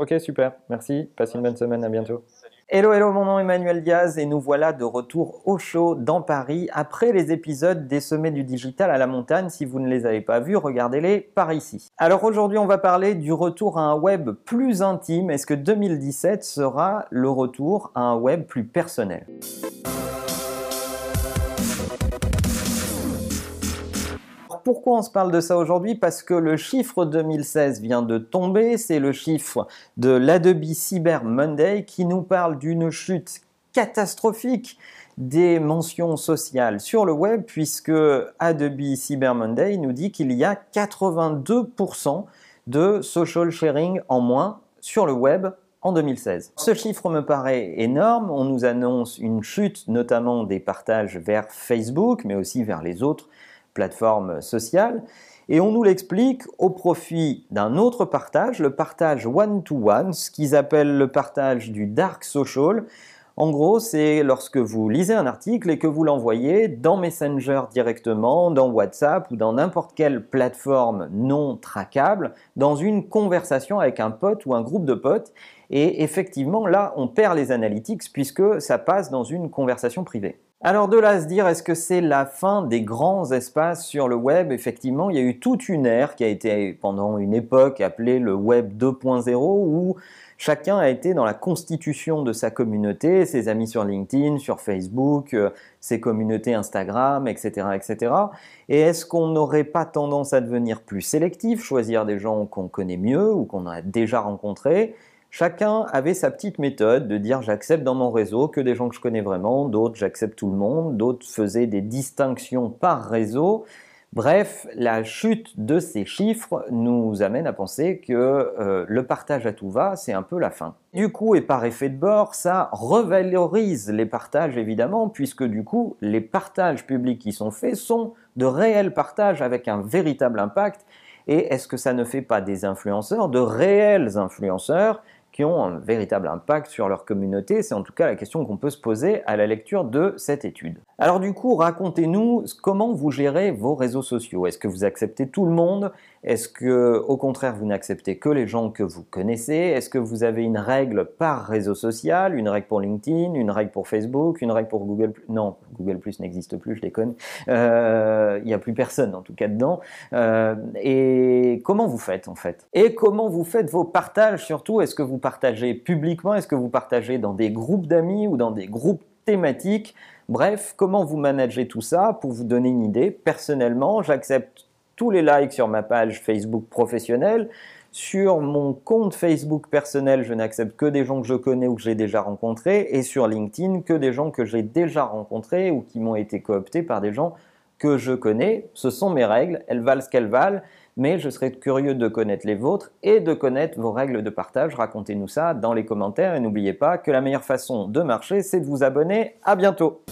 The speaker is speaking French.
Ok, super. Merci. Passez une bonne semaine. À bientôt. Hello, hello, mon nom est Emmanuel Diaz et nous voilà de retour au show dans Paris après les épisodes des sommets du digital à la montagne. Si vous ne les avez pas vus, regardez-les par ici. Alors aujourd'hui, on va parler du retour à un web plus intime. Est-ce que 2017 sera le retour à un web plus personnel? Pourquoi on se parle de ça aujourd'hui? Parce que le chiffre 2016 vient de tomber, c'est le chiffre de l'Adobe Cyber Monday qui nous parle d'une chute catastrophique des mentions sociales sur le web puisque Adobe Cyber Monday nous dit qu'il y a 82% de social sharing en moins sur le web en 2016. Ce chiffre me paraît énorme. On nous annonce une chute notamment des partages vers Facebook, mais aussi vers les autres plateforme sociale. Et on nous l'explique au profit d'un autre partage, le partage one-to-one, ce qu'ils appellent le partage du dark social. En gros, c'est lorsque vous lisez un article et que vous l'envoyez dans Messenger directement, dans WhatsApp ou dans n'importe quelle plateforme non traquable, dans une conversation avec un pote ou un groupe de potes. Et effectivement, là, on perd les analytics puisque ça passe dans une conversation privée. Alors de là à se dire, est-ce que c'est la fin des grands espaces sur le web? Effectivement, il y a eu toute une ère qui a été pendant une époque appelée le web 2.0 où chacun a été dans la constitution de sa communauté, ses amis sur LinkedIn, sur Facebook, euh, ses communautés Instagram, etc. etc. Et est-ce qu'on n'aurait pas tendance à devenir plus sélectif, choisir des gens qu'on connaît mieux ou qu'on a déjà rencontrés? Chacun avait sa petite méthode de dire j'accepte dans mon réseau que des gens que je connais vraiment, d'autres j'accepte tout le monde, d'autres faisaient des distinctions par réseau. Bref, la chute de ces chiffres nous amène à penser que euh, le partage à tout va, c'est un peu la fin. Du coup, et par effet de bord, ça revalorise les partages évidemment, puisque du coup, les partages publics qui sont faits sont de réels partages avec un véritable impact. Et est-ce que ça ne fait pas des influenceurs de réels influenceurs? Ont un véritable impact sur leur communauté. C'est en tout cas la question qu'on peut se poser à la lecture de cette étude. Alors du coup, racontez-nous comment vous gérez vos réseaux sociaux. Est-ce que vous acceptez tout le monde? Est-ce que au contraire vous n'acceptez que les gens que vous connaissez? Est-ce que vous avez une règle par réseau social, une règle pour LinkedIn, une règle pour Facebook, une règle pour Google Non, Google Plus n'existe plus, je déconne. Euh, il n'y a plus personne en tout cas dedans. Euh, et comment vous faites en fait? Et comment vous faites vos partages surtout? Est-ce que vous partagez publiquement? Est-ce que vous partagez dans des groupes d'amis ou dans des groupes thématiques? Bref, comment vous managez tout ça? Pour vous donner une idée, personnellement, j'accepte tous les likes sur ma page Facebook professionnelle. Sur mon compte Facebook personnel, je n'accepte que des gens que je connais ou que j'ai déjà rencontrés. Et sur LinkedIn, que des gens que j'ai déjà rencontrés ou qui m'ont été cooptés par des gens que je connais. Ce sont mes règles, elles valent ce qu'elles valent mais je serais curieux de connaître les vôtres et de connaître vos règles de partage. Racontez-nous ça dans les commentaires et n'oubliez pas que la meilleure façon de marcher, c'est de vous abonner. À bientôt!